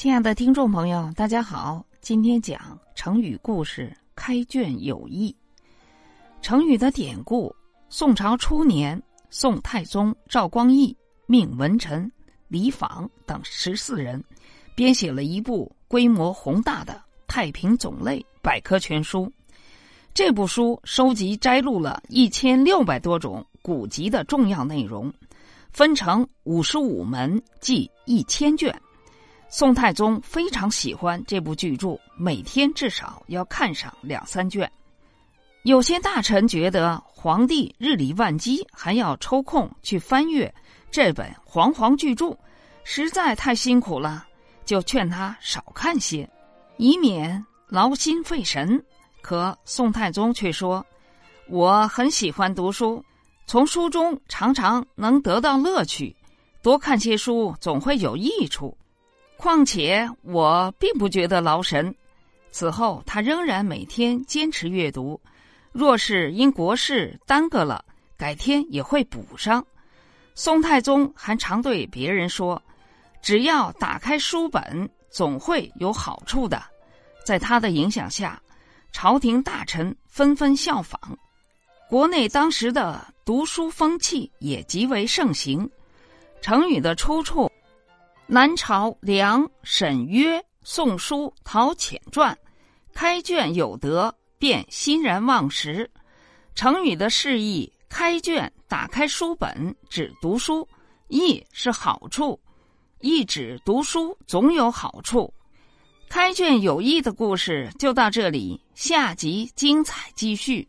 亲爱的听众朋友，大家好，今天讲成语故事“开卷有益”。成语的典故：宋朝初年，宋太宗赵光义命文臣、李昉等十四人编写了一部规模宏大的太平种类百科全书。这部书收集摘录了一千六百多种古籍的重要内容，分成五十五门，计一千卷。宋太宗非常喜欢这部巨著，每天至少要看上两三卷。有些大臣觉得皇帝日理万机，还要抽空去翻阅这本煌煌巨著，实在太辛苦了，就劝他少看些，以免劳心费神。可宋太宗却说：“我很喜欢读书，从书中常常能得到乐趣，多看些书总会有益处。”况且我并不觉得劳神。此后，他仍然每天坚持阅读。若是因国事耽搁了，改天也会补上。宋太宗还常对别人说：“只要打开书本，总会有好处的。”在他的影响下，朝廷大臣纷纷效仿，国内当时的读书风气也极为盛行。成语的出处。南朝梁沈约《宋书陶潜传》，开卷有德，便欣然忘食。成语的释义：开卷，打开书本，指读书；益是好处，意指读书总有好处。开卷有益的故事就到这里，下集精彩继续。